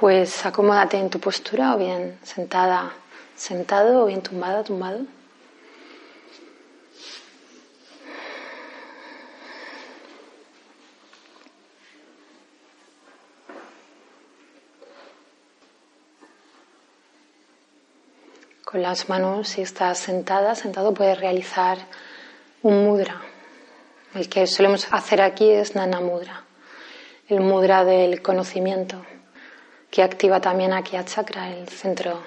Pues acomódate en tu postura o bien sentada, sentado o bien tumbada, tumbado. Con las manos, si estás sentada, sentado, puedes realizar un mudra. El que solemos hacer aquí es Nana Mudra, el mudra del conocimiento, que activa también aquí a chakra, el centro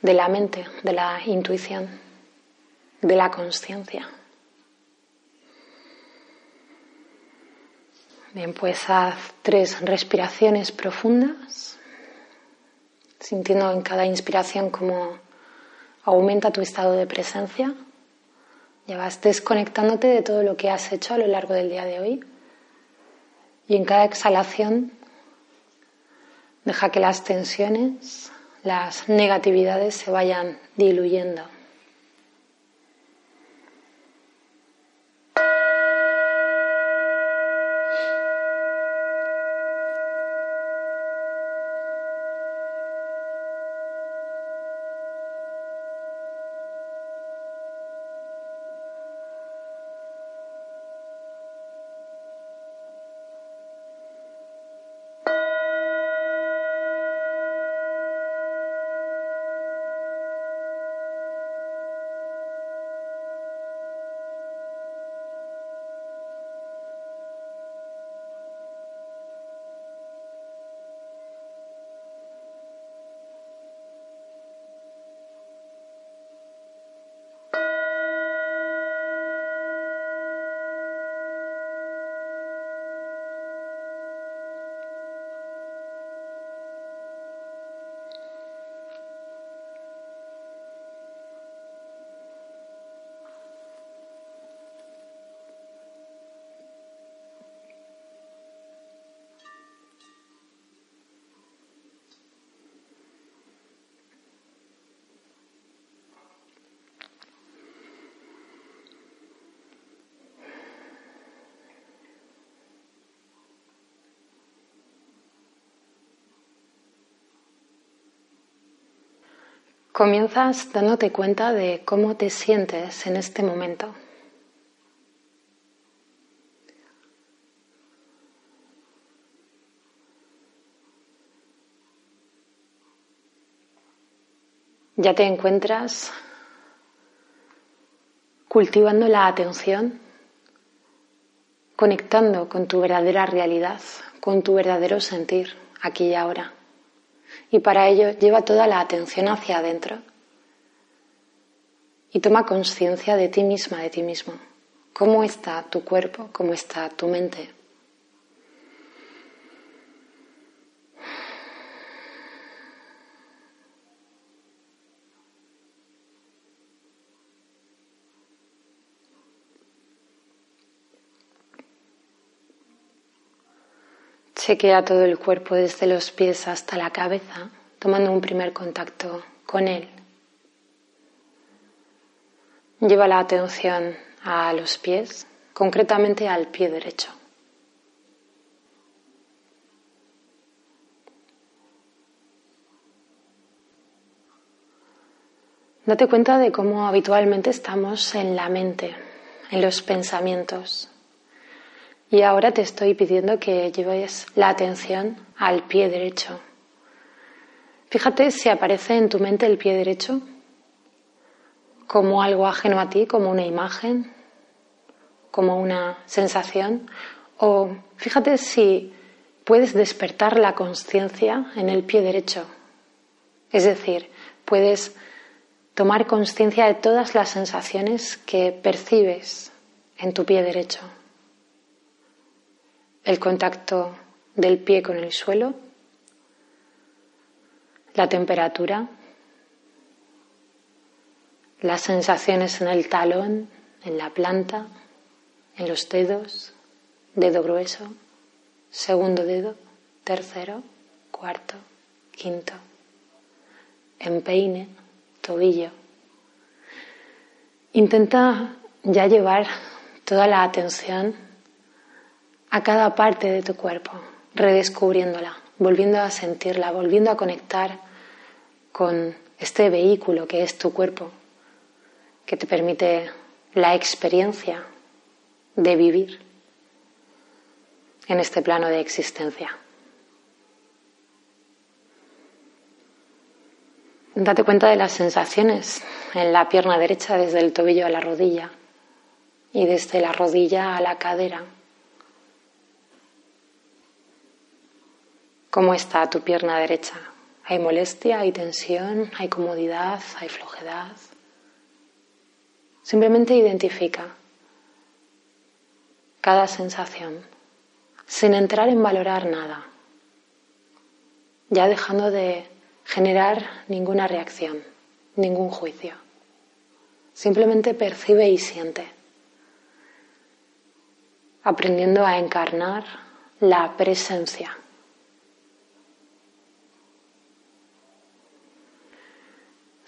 de la mente, de la intuición, de la conciencia. Bien, pues haz tres respiraciones profundas, sintiendo en cada inspiración como Aumenta tu estado de presencia. Ya vas desconectándote de todo lo que has hecho a lo largo del día de hoy. Y en cada exhalación deja que las tensiones, las negatividades se vayan diluyendo. Comienzas dándote cuenta de cómo te sientes en este momento. Ya te encuentras cultivando la atención, conectando con tu verdadera realidad, con tu verdadero sentir aquí y ahora. Y para ello lleva toda la atención hacia adentro y toma conciencia de ti misma, de ti mismo. ¿Cómo está tu cuerpo? ¿Cómo está tu mente? Chequea todo el cuerpo desde los pies hasta la cabeza, tomando un primer contacto con él. Lleva la atención a los pies, concretamente al pie derecho. Date cuenta de cómo habitualmente estamos en la mente, en los pensamientos, y ahora te estoy pidiendo que lleves la atención al pie derecho. Fíjate si aparece en tu mente el pie derecho como algo ajeno a ti, como una imagen, como una sensación. O fíjate si puedes despertar la conciencia en el pie derecho. Es decir, puedes tomar conciencia de todas las sensaciones que percibes en tu pie derecho el contacto del pie con el suelo, la temperatura, las sensaciones en el talón, en la planta, en los dedos, dedo grueso, segundo dedo, tercero, cuarto, quinto, empeine, tobillo. Intenta ya llevar toda la atención a cada parte de tu cuerpo, redescubriéndola, volviendo a sentirla, volviendo a conectar con este vehículo que es tu cuerpo, que te permite la experiencia de vivir en este plano de existencia. Date cuenta de las sensaciones en la pierna derecha desde el tobillo a la rodilla y desde la rodilla a la cadera. ¿Cómo está tu pierna derecha? ¿Hay molestia? ¿Hay tensión? ¿Hay comodidad? ¿Hay flojedad? Simplemente identifica cada sensación sin entrar en valorar nada, ya dejando de generar ninguna reacción, ningún juicio. Simplemente percibe y siente, aprendiendo a encarnar la presencia.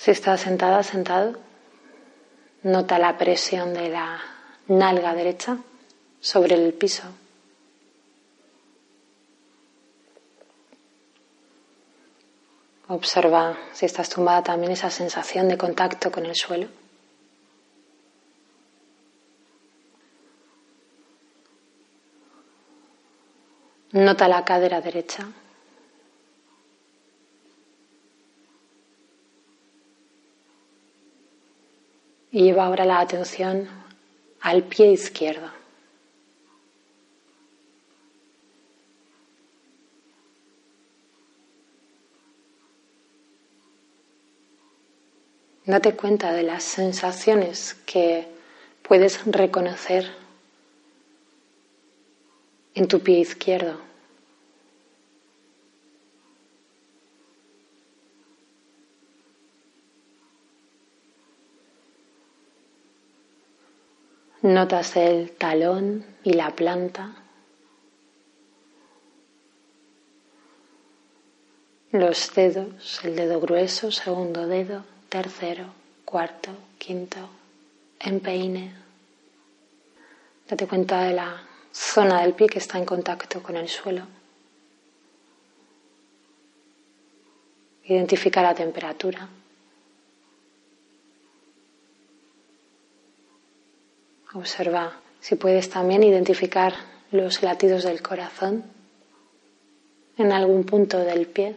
Si estás sentada, sentado, nota la presión de la nalga derecha sobre el piso. Observa si estás tumbada también esa sensación de contacto con el suelo. Nota la cadera derecha. Y lleva ahora la atención al pie izquierdo. Date cuenta de las sensaciones que puedes reconocer en tu pie izquierdo. Notas el talón y la planta, los dedos, el dedo grueso, segundo dedo, tercero, cuarto, quinto, empeine. Date cuenta de la zona del pie que está en contacto con el suelo. Identifica la temperatura. Observa si puedes también identificar los latidos del corazón en algún punto del pie.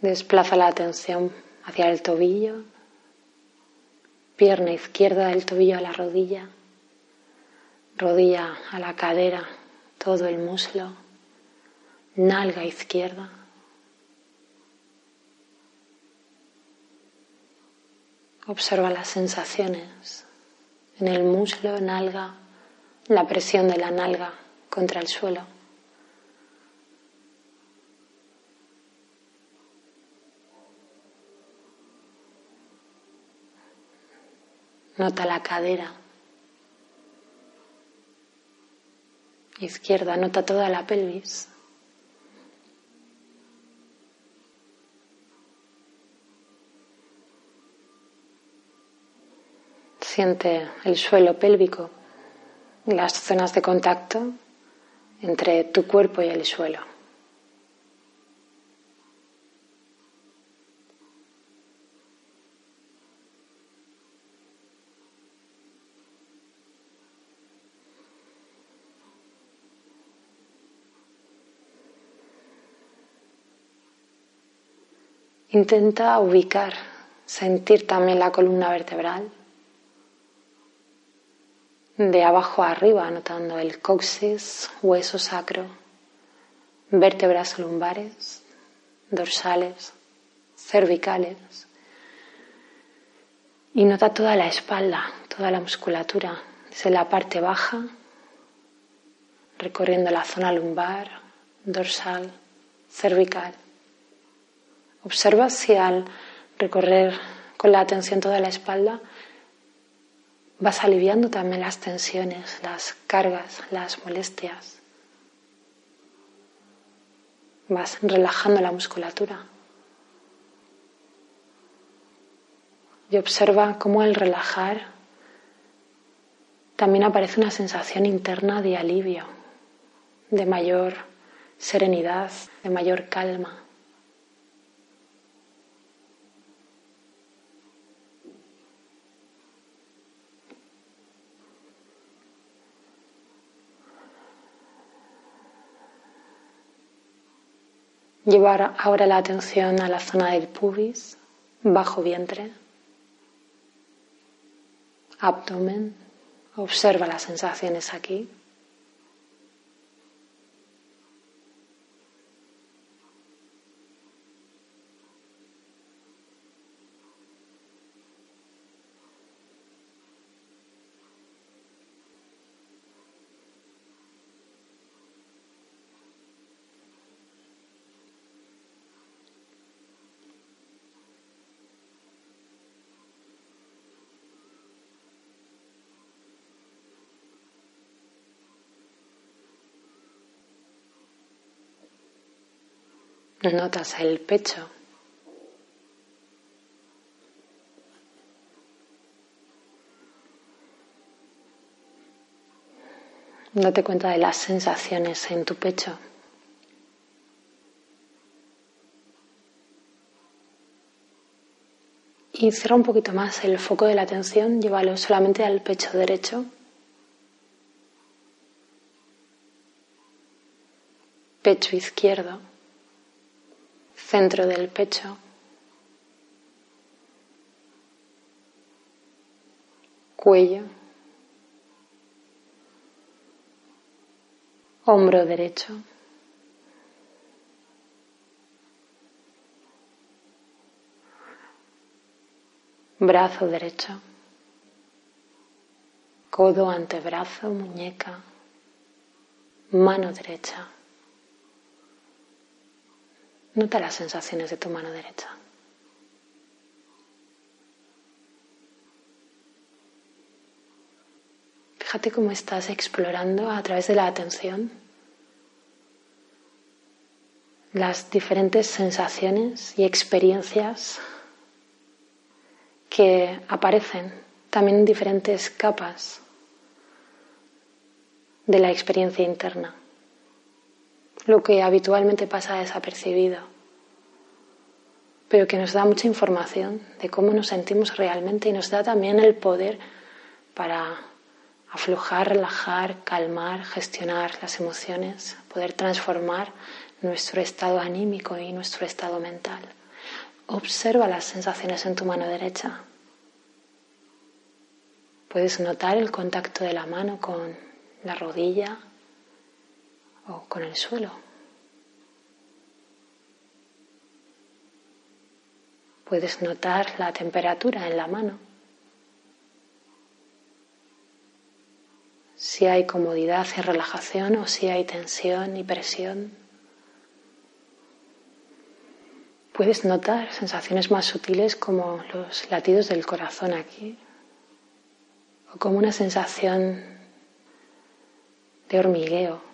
Desplaza la atención hacia el tobillo, pierna izquierda del tobillo a la rodilla, rodilla a la cadera, todo el muslo, nalga izquierda. Observa las sensaciones en el muslo, nalga, la presión de la nalga contra el suelo. Nota la cadera. Izquierda, nota toda la pelvis. Siente el suelo pélvico, las zonas de contacto entre tu cuerpo y el suelo. Intenta ubicar, sentir también la columna vertebral. De abajo a arriba, notando el coxis, hueso sacro, vértebras lumbares, dorsales, cervicales. Y nota toda la espalda, toda la musculatura, desde la parte baja recorriendo la zona lumbar, dorsal, cervical. Observa si al recorrer con la atención toda la espalda vas aliviando también las tensiones, las cargas, las molestias. Vas relajando la musculatura. Y observa cómo al relajar también aparece una sensación interna de alivio, de mayor serenidad, de mayor calma. Llevar ahora la atención a la zona del pubis, bajo vientre, abdomen. Observa las sensaciones aquí. Notas el pecho. Date cuenta de las sensaciones en tu pecho. Y cierra un poquito más el foco de la atención, llévalo solamente al pecho derecho. Pecho izquierdo centro del pecho, cuello, hombro derecho. Brazo derecho, codo, antebrazo, muñeca, mano derecha. Nota las sensaciones de tu mano derecha. Fíjate cómo estás explorando a través de la atención las diferentes sensaciones y experiencias que aparecen también en diferentes capas de la experiencia interna lo que habitualmente pasa desapercibido, pero que nos da mucha información de cómo nos sentimos realmente y nos da también el poder para aflojar, relajar, calmar, gestionar las emociones, poder transformar nuestro estado anímico y nuestro estado mental. Observa las sensaciones en tu mano derecha. Puedes notar el contacto de la mano con la rodilla, o con el suelo. Puedes notar la temperatura en la mano. Si hay comodidad y relajación o si hay tensión y presión. Puedes notar sensaciones más sutiles como los latidos del corazón aquí o como una sensación de hormigueo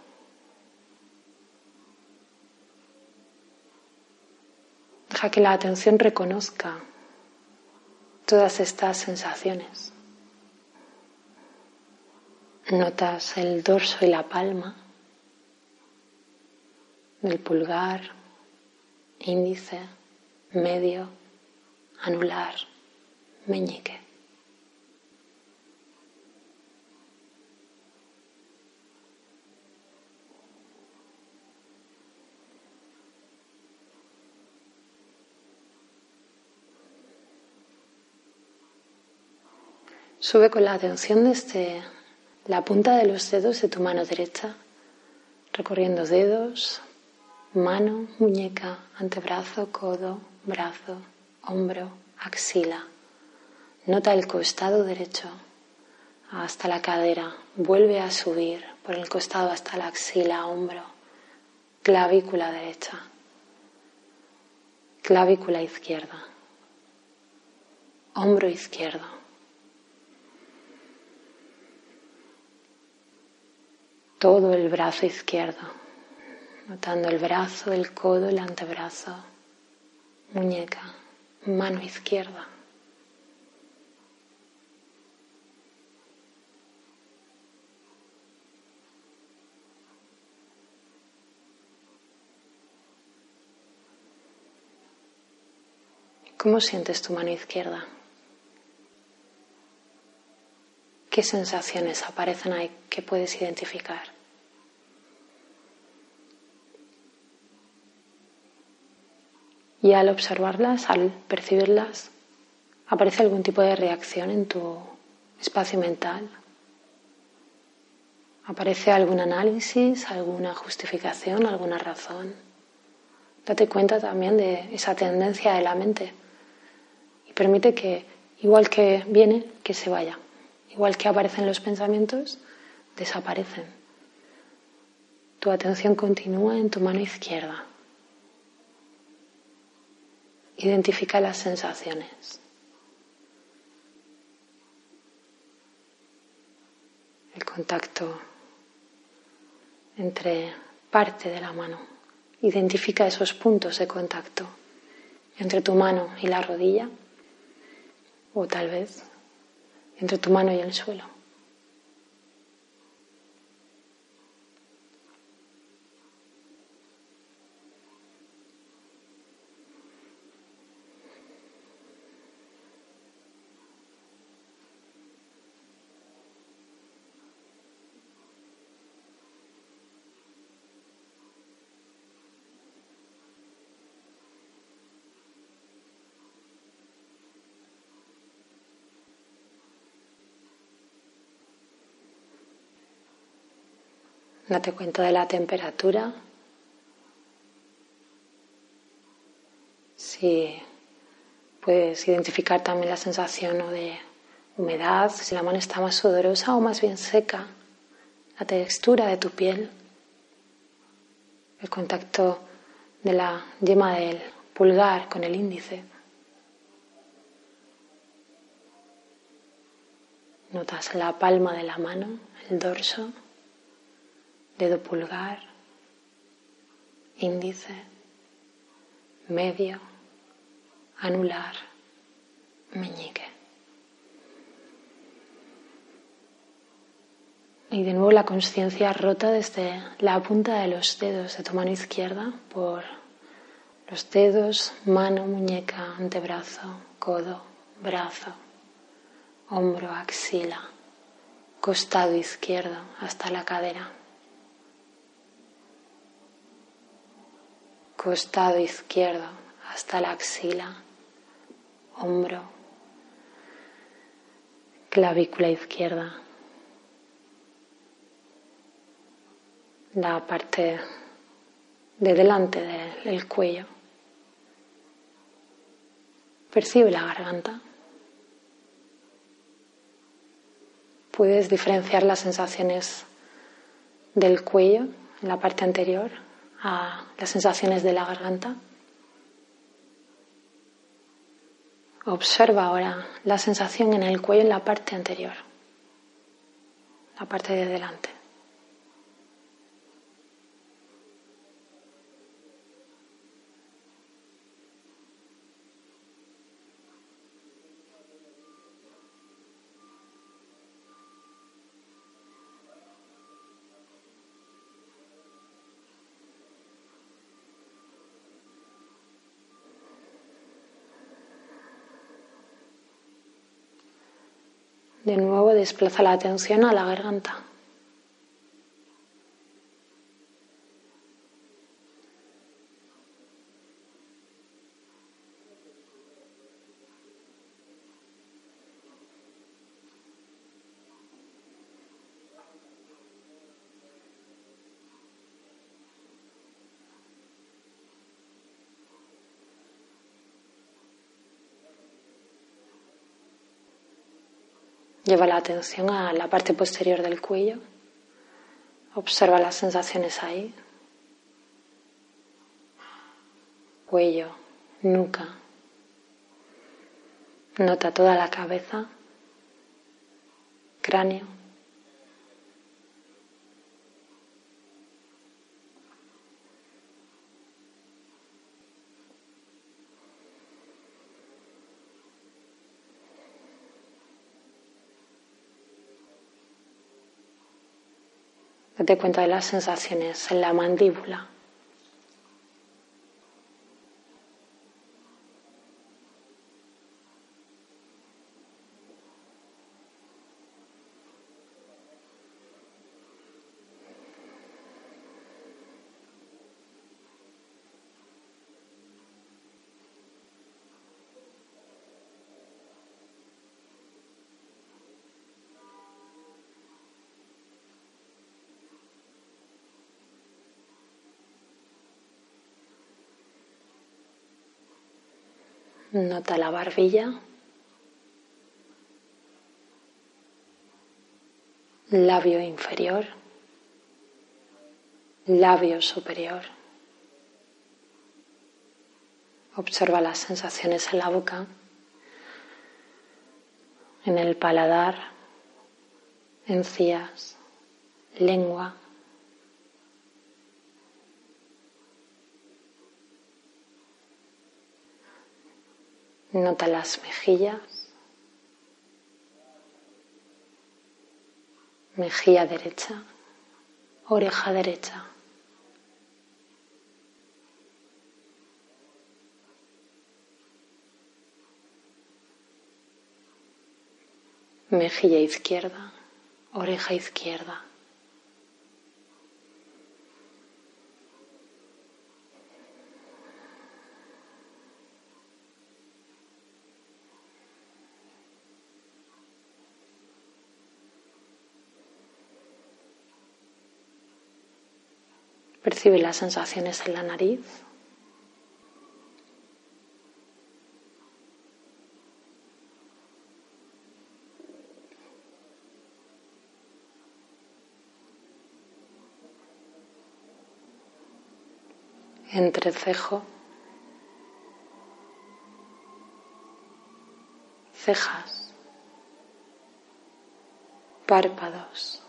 Que la atención reconozca todas estas sensaciones. Notas el dorso y la palma del pulgar, índice, medio, anular, meñique. Sube con la atención desde la punta de los dedos de tu mano derecha, recorriendo dedos, mano, muñeca, antebrazo, codo, brazo, hombro, axila. Nota el costado derecho hasta la cadera, vuelve a subir por el costado hasta la axila, hombro, clavícula derecha, clavícula izquierda, hombro izquierdo. Todo el brazo izquierdo, notando el brazo, el codo, el antebrazo, muñeca, mano izquierda. ¿Cómo sientes tu mano izquierda? ¿Qué sensaciones aparecen ahí que puedes identificar? Y al observarlas, al percibirlas, ¿aparece algún tipo de reacción en tu espacio mental? ¿Aparece algún análisis, alguna justificación, alguna razón? Date cuenta también de esa tendencia de la mente permite que, igual que viene, que se vaya. Igual que aparecen los pensamientos, desaparecen. Tu atención continúa en tu mano izquierda. Identifica las sensaciones. El contacto entre parte de la mano. Identifica esos puntos de contacto entre tu mano y la rodilla o tal vez entre tu mano y el suelo. Date cuenta de la temperatura. Si puedes identificar también la sensación de humedad, si la mano está más sudorosa o más bien seca, la textura de tu piel, el contacto de la yema del pulgar con el índice. Notas la palma de la mano, el dorso dedo pulgar, índice, medio, anular, meñique. Y de nuevo la conciencia rota desde la punta de los dedos de tu mano izquierda por los dedos, mano, muñeca, antebrazo, codo, brazo, hombro, axila, costado izquierdo hasta la cadera. Costado izquierdo hasta la axila, hombro, clavícula izquierda, la parte de delante del cuello. Percibe la garganta. Puedes diferenciar las sensaciones del cuello en la parte anterior a las sensaciones de la garganta. Observa ahora la sensación en el cuello en la parte anterior, la parte de delante. De nuevo desplaza la atención a la garganta. Lleva la atención a la parte posterior del cuello. Observa las sensaciones ahí. Cuello, nuca. Nota toda la cabeza, cráneo. Date cuenta de las sensaciones en la mandíbula. Nota la barbilla, labio inferior, labio superior. Observa las sensaciones en la boca, en el paladar, encías, lengua. Nota las mejillas, mejilla derecha, oreja derecha. Mejilla izquierda, oreja izquierda. Percibe las sensaciones en la nariz. Entrecejo. Cejas. Párpados.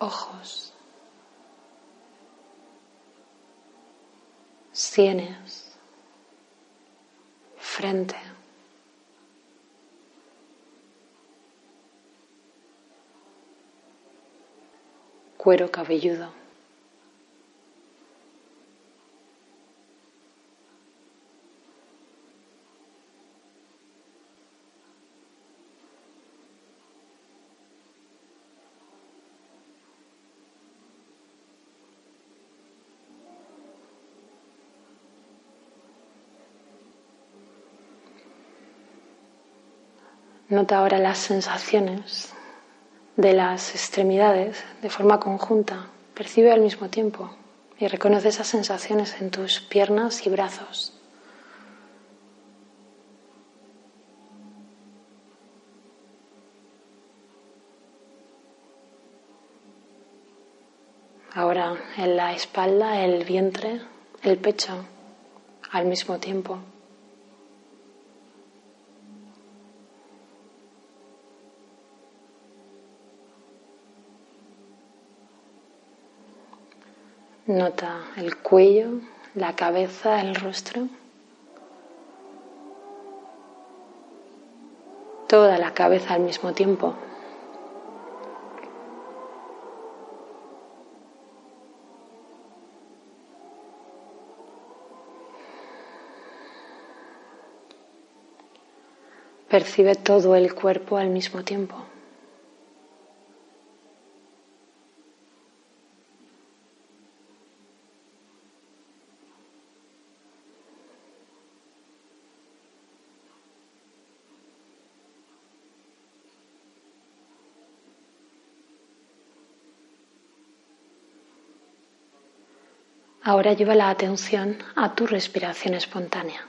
Ojos. Sienes, frente. Cuero cabelludo. Nota ahora las sensaciones de las extremidades de forma conjunta. Percibe al mismo tiempo y reconoce esas sensaciones en tus piernas y brazos. Ahora en la espalda, el vientre, el pecho al mismo tiempo. Nota el cuello, la cabeza, el rostro. Toda la cabeza al mismo tiempo. Percibe todo el cuerpo al mismo tiempo. Ahora lleva la atención a tu respiración espontánea.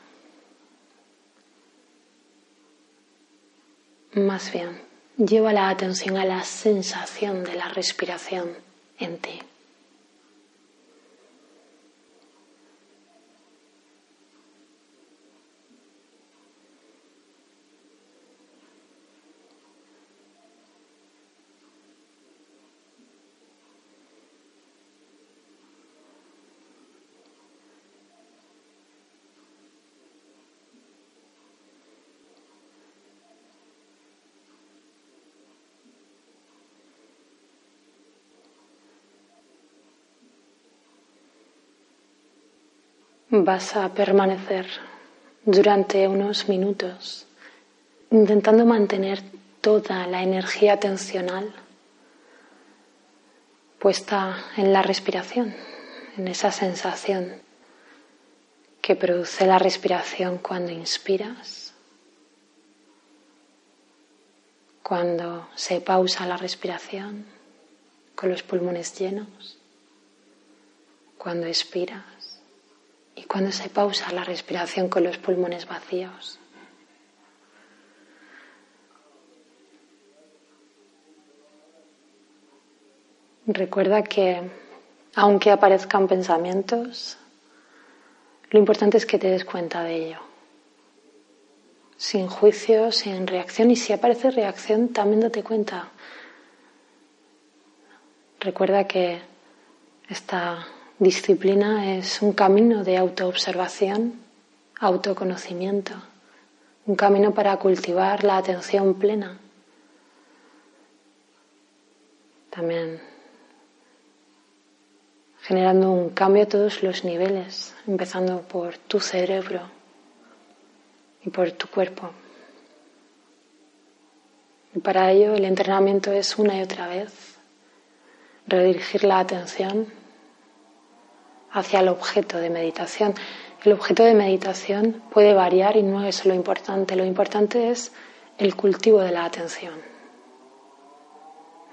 Más bien, Lleva la atención a la sensación de la respiración en ti. Vas a permanecer durante unos minutos intentando mantener toda la energía atencional puesta en la respiración, en esa sensación que produce la respiración cuando inspiras, cuando se pausa la respiración con los pulmones llenos, cuando expiras y cuando se pausa la respiración con los pulmones vacíos. Recuerda que aunque aparezcan pensamientos, lo importante es que te des cuenta de ello. Sin juicio, sin reacción. Y si aparece reacción, también date cuenta. Recuerda que esta Disciplina es un camino de autoobservación, autoconocimiento, un camino para cultivar la atención plena. También generando un cambio a todos los niveles, empezando por tu cerebro y por tu cuerpo. Y para ello el entrenamiento es una y otra vez redirigir la atención hacia el objeto de meditación. El objeto de meditación puede variar y no es lo importante. Lo importante es el cultivo de la atención.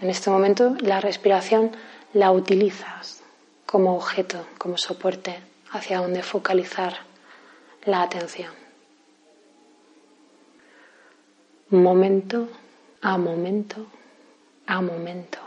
En este momento la respiración la utilizas como objeto, como soporte hacia donde focalizar la atención. Momento a momento a momento.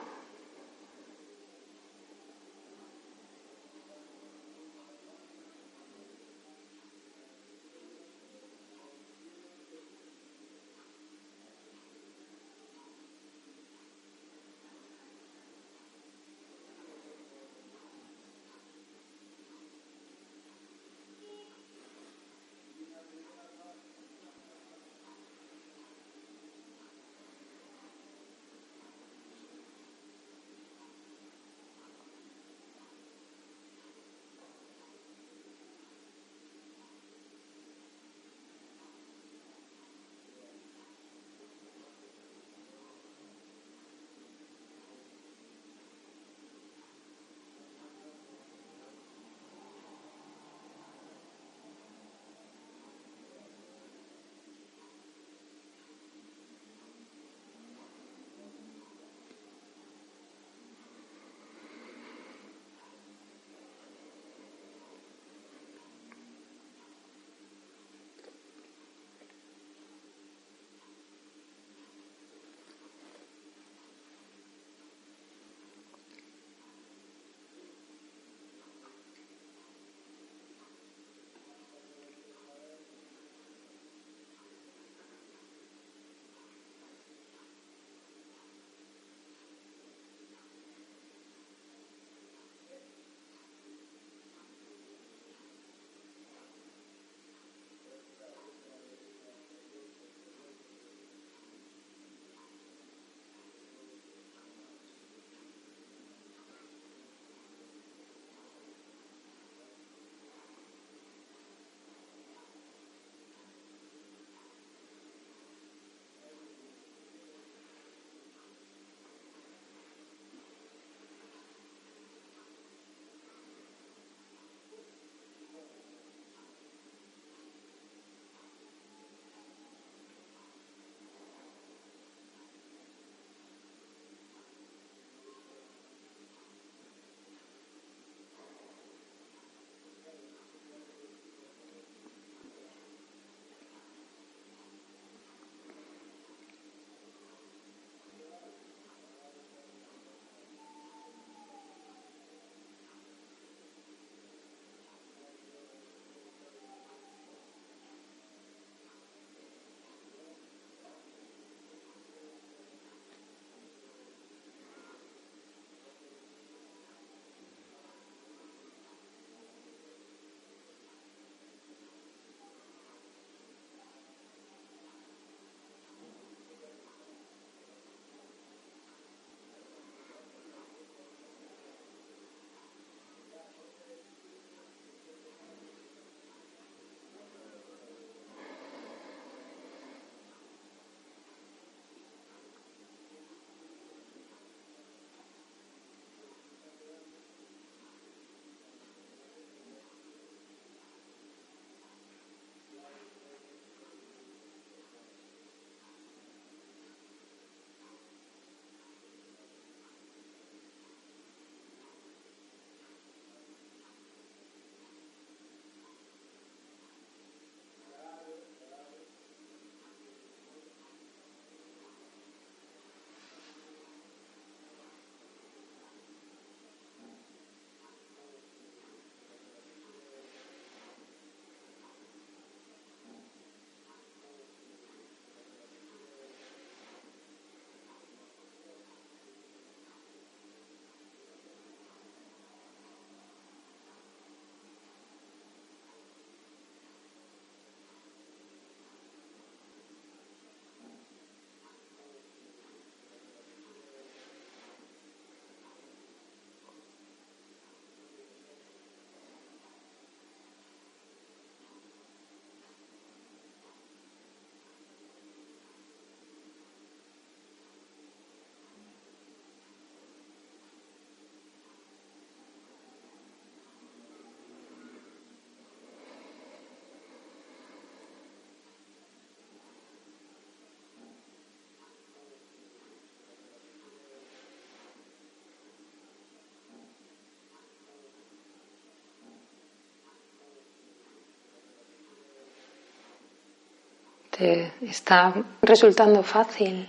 ¿Te está resultando fácil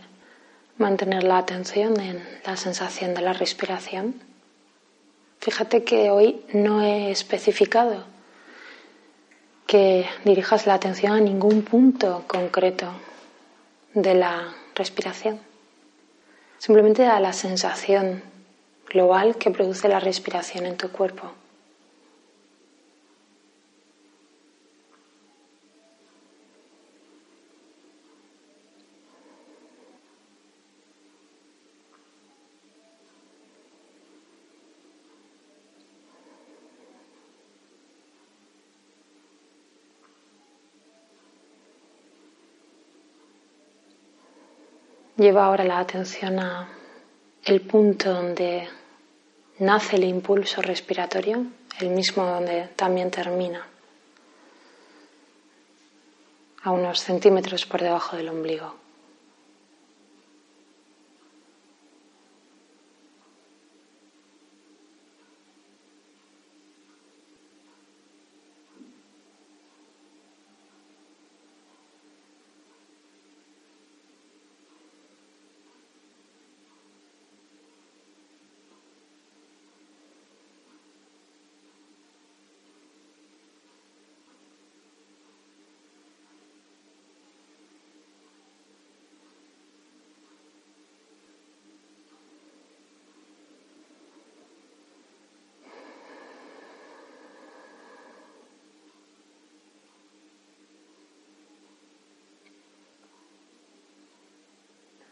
mantener la atención en la sensación de la respiración? Fíjate que hoy no he especificado que dirijas la atención a ningún punto concreto de la respiración. Simplemente a la sensación global que produce la respiración en tu cuerpo. Lleva ahora la atención a el punto donde nace el impulso respiratorio, el mismo donde también termina, a unos centímetros por debajo del ombligo.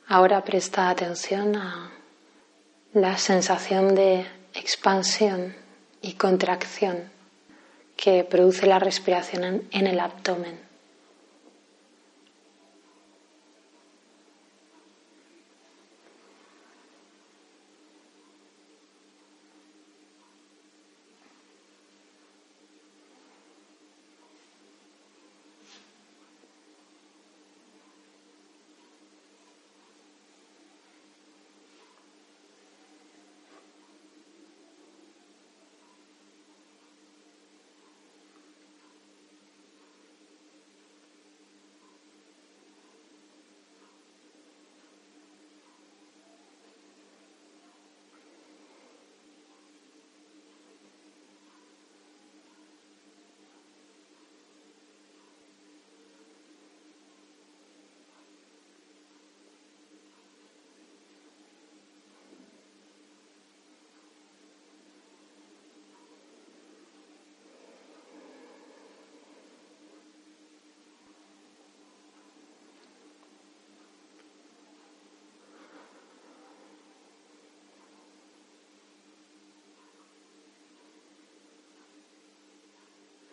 Ahora presta atención a la sensación de expansión y contracción que produce la respiración en el abdomen.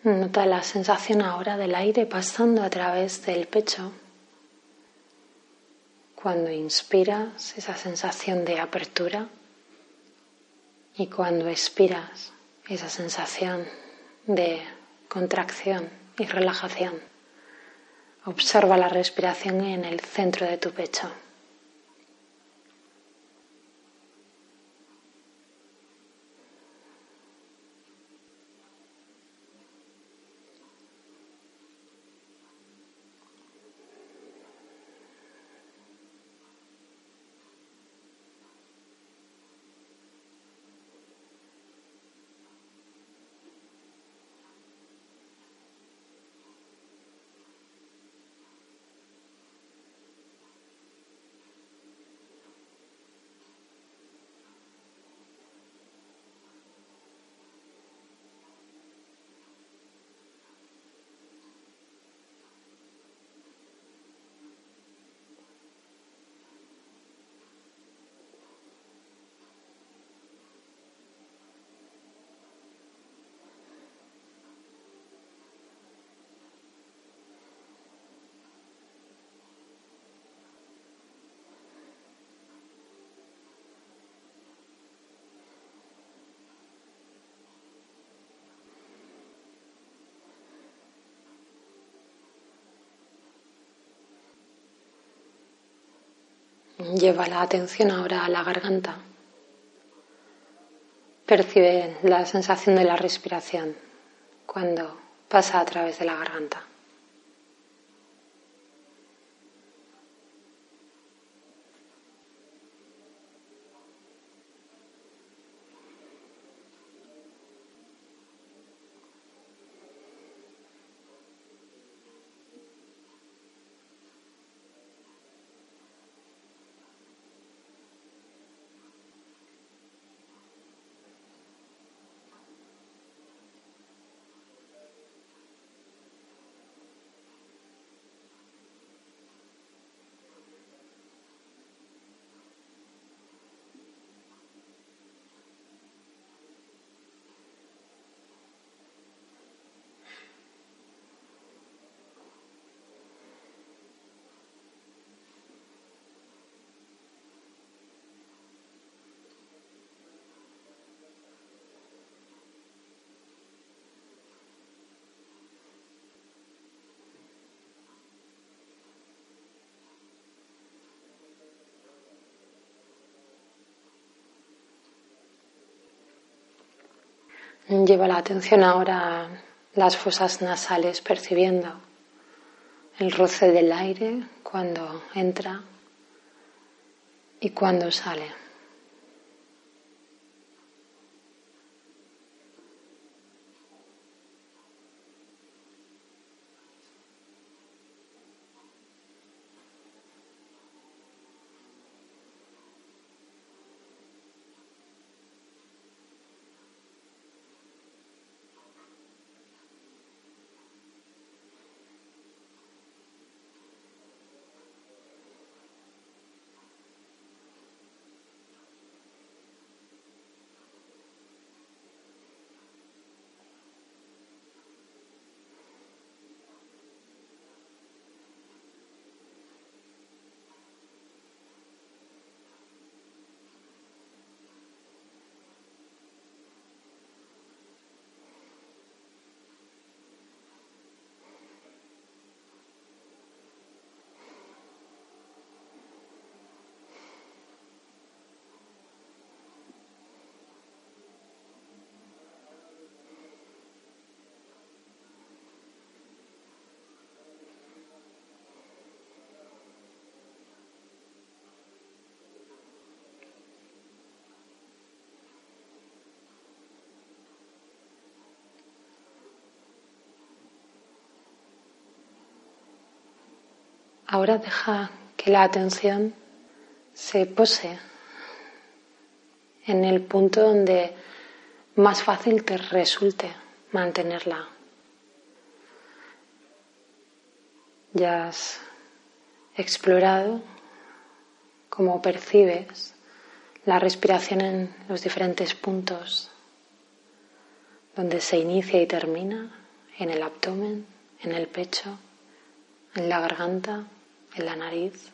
Nota la sensación ahora del aire pasando a través del pecho. Cuando inspiras, esa sensación de apertura. Y cuando expiras, esa sensación de contracción y relajación. Observa la respiración en el centro de tu pecho. Lleva la atención ahora a la garganta. Percibe la sensación de la respiración cuando pasa a través de la garganta. Lleva la atención ahora las fosas nasales, percibiendo el roce del aire cuando entra y cuando sale. Ahora deja que la atención se pose en el punto donde más fácil te resulte mantenerla. Ya has explorado cómo percibes la respiración en los diferentes puntos donde se inicia y termina, en el abdomen, en el pecho, en la garganta, en la nariz,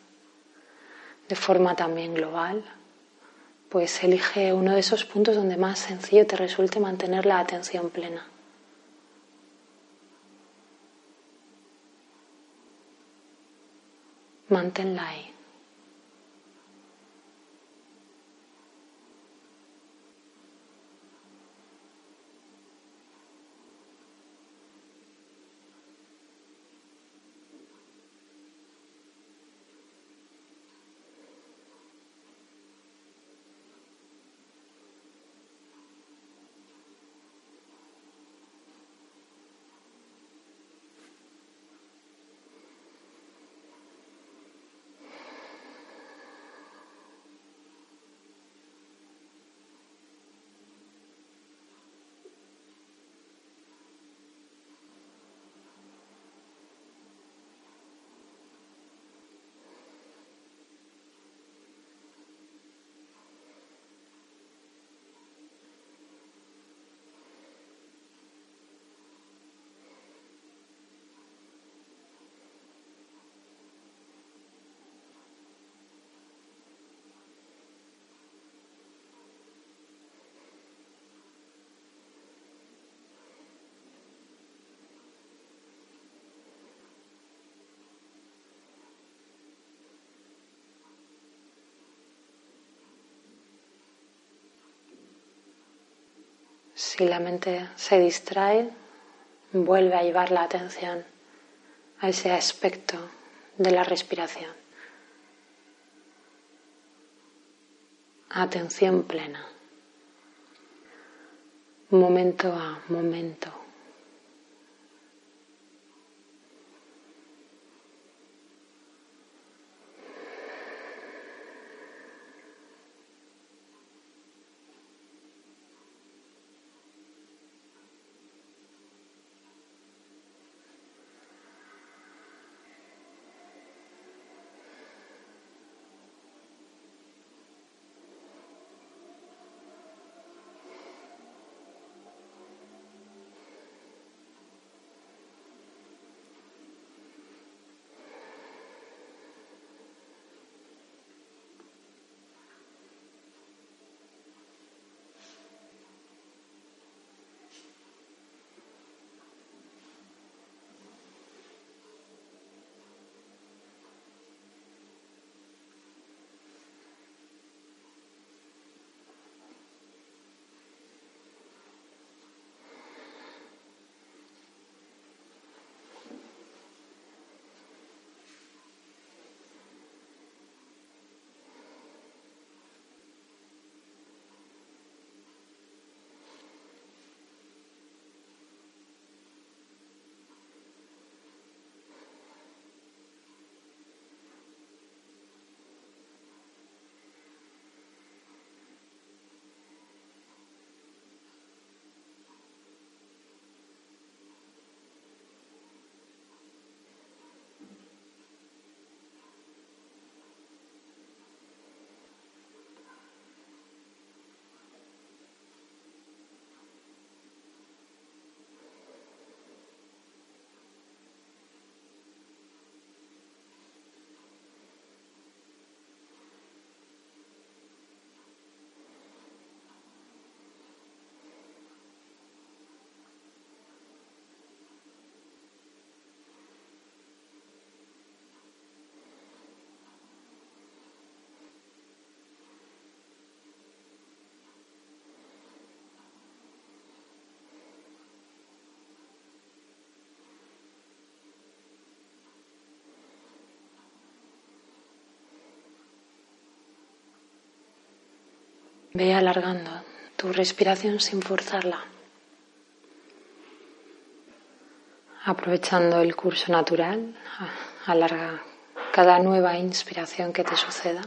de forma también global, pues elige uno de esos puntos donde más sencillo te resulte mantener la atención plena. Manténla ahí. Si la mente se distrae, vuelve a llevar la atención a ese aspecto de la respiración. Atención plena, momento a momento. Ve alargando tu respiración sin forzarla. Aprovechando el curso natural, alarga cada nueva inspiración que te suceda.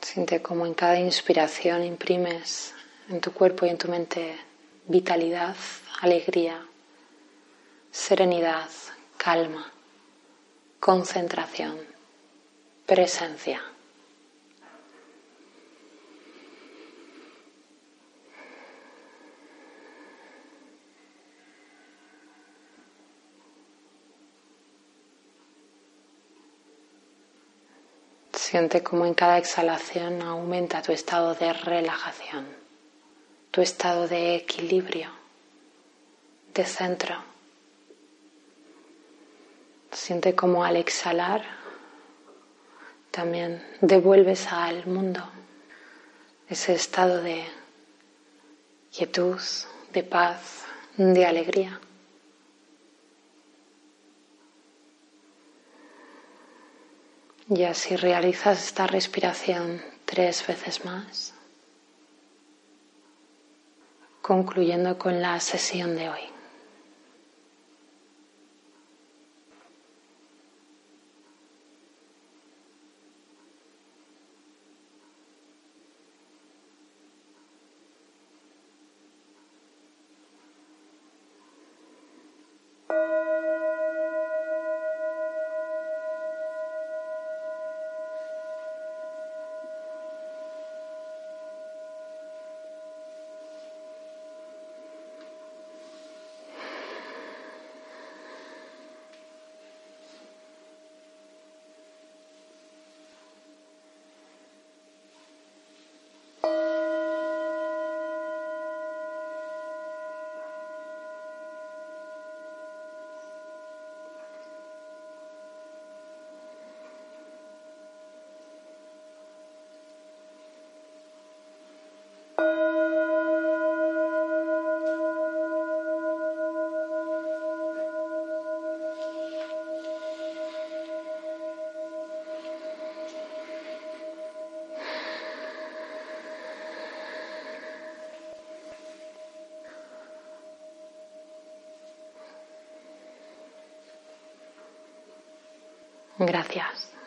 Siente como en cada inspiración imprimes en tu cuerpo y en tu mente vitalidad, alegría, serenidad, calma, concentración, presencia. Siente como en cada exhalación aumenta tu estado de relajación, tu estado de equilibrio, de centro. Siente como al exhalar también devuelves al mundo ese estado de quietud, de paz, de alegría. Y así realizas esta respiración tres veces más, concluyendo con la sesión de hoy. Gracias.